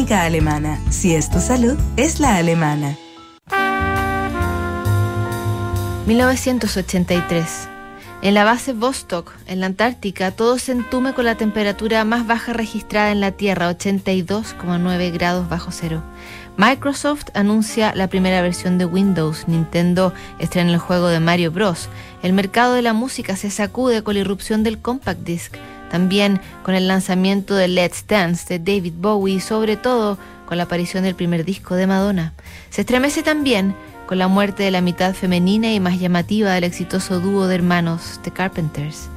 Clínica Alemana. Si es tu salud, es la alemana. 1983. En la base Vostok, en la Antártica, todo se entume con la temperatura más baja registrada en la Tierra, 82,9 grados bajo cero. Microsoft anuncia la primera versión de Windows, Nintendo estrena el juego de Mario Bros. El mercado de la música se sacude con la irrupción del compact disc, también con el lanzamiento de Let's Dance de David Bowie y sobre todo con la aparición del primer disco de Madonna. Se estremece también con la muerte de la mitad femenina y más llamativa del exitoso dúo de hermanos The Carpenters.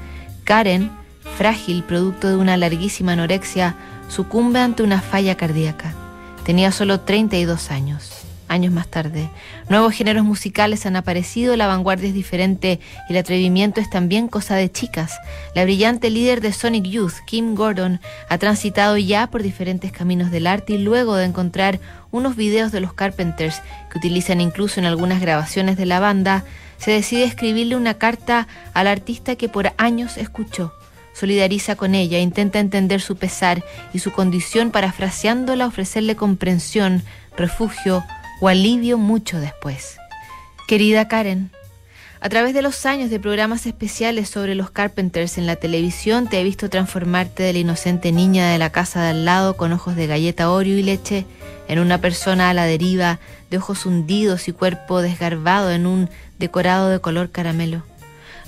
Karen, frágil producto de una larguísima anorexia, sucumbe ante una falla cardíaca. Tenía solo 32 años. Años más tarde, nuevos géneros musicales han aparecido, la vanguardia es diferente y el atrevimiento es también cosa de chicas. La brillante líder de Sonic Youth, Kim Gordon, ha transitado ya por diferentes caminos del arte y luego de encontrar unos videos de los Carpenters que utilizan incluso en algunas grabaciones de la banda, se decide escribirle una carta al artista que por años escuchó. Solidariza con ella, intenta entender su pesar y su condición parafraseándola ofrecerle comprensión, refugio o alivio mucho después. Querida Karen, a través de los años de programas especiales sobre los Carpenters en la televisión te he visto transformarte de la inocente niña de la casa de al lado con ojos de galleta Oreo y leche en una persona a la deriva, de ojos hundidos y cuerpo desgarbado en un decorado de color caramelo.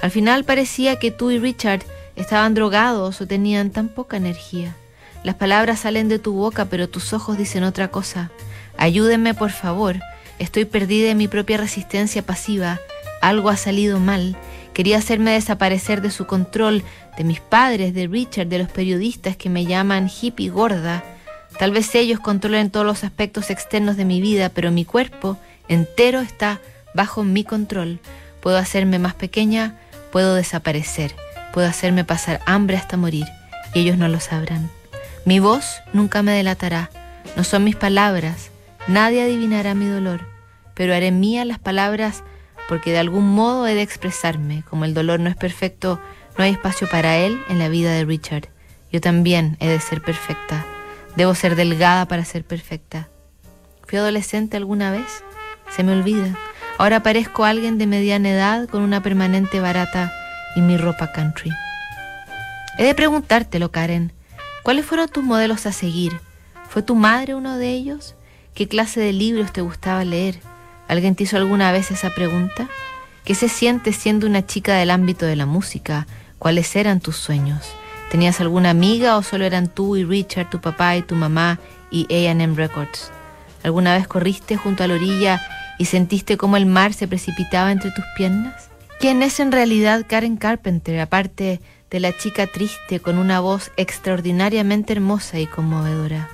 Al final parecía que tú y Richard estaban drogados o tenían tan poca energía. Las palabras salen de tu boca, pero tus ojos dicen otra cosa. Ayúdenme, por favor. Estoy perdida en mi propia resistencia pasiva. Algo ha salido mal. Quería hacerme desaparecer de su control, de mis padres, de Richard, de los periodistas que me llaman hippie gorda. Tal vez ellos controlen todos los aspectos externos de mi vida, pero mi cuerpo entero está bajo mi control. Puedo hacerme más pequeña, puedo desaparecer, puedo hacerme pasar hambre hasta morir, y ellos no lo sabrán. Mi voz nunca me delatará, no son mis palabras, nadie adivinará mi dolor, pero haré mía las palabras porque de algún modo he de expresarme. Como el dolor no es perfecto, no hay espacio para él en la vida de Richard. Yo también he de ser perfecta Debo ser delgada para ser perfecta. ¿Fui adolescente alguna vez? Se me olvida. Ahora parezco alguien de mediana edad con una permanente barata y mi ropa country. He de preguntártelo, Karen. ¿Cuáles fueron tus modelos a seguir? ¿Fue tu madre uno de ellos? ¿Qué clase de libros te gustaba leer? ¿Alguien te hizo alguna vez esa pregunta? ¿Qué se siente siendo una chica del ámbito de la música? ¿Cuáles eran tus sueños? ¿Tenías alguna amiga o solo eran tú y Richard, tu papá y tu mamá y AM Records? ¿Alguna vez corriste junto a la orilla y sentiste cómo el mar se precipitaba entre tus piernas? ¿Quién es en realidad Karen Carpenter, aparte de la chica triste con una voz extraordinariamente hermosa y conmovedora?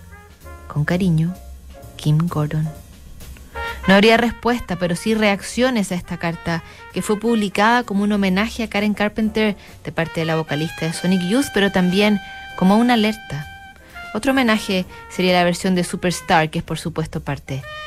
Con cariño, Kim Gordon. No habría respuesta, pero sí reacciones a esta carta, que fue publicada como un homenaje a Karen Carpenter de parte de la vocalista de Sonic Youth, pero también como una alerta. Otro homenaje sería la versión de Superstar, que es por supuesto parte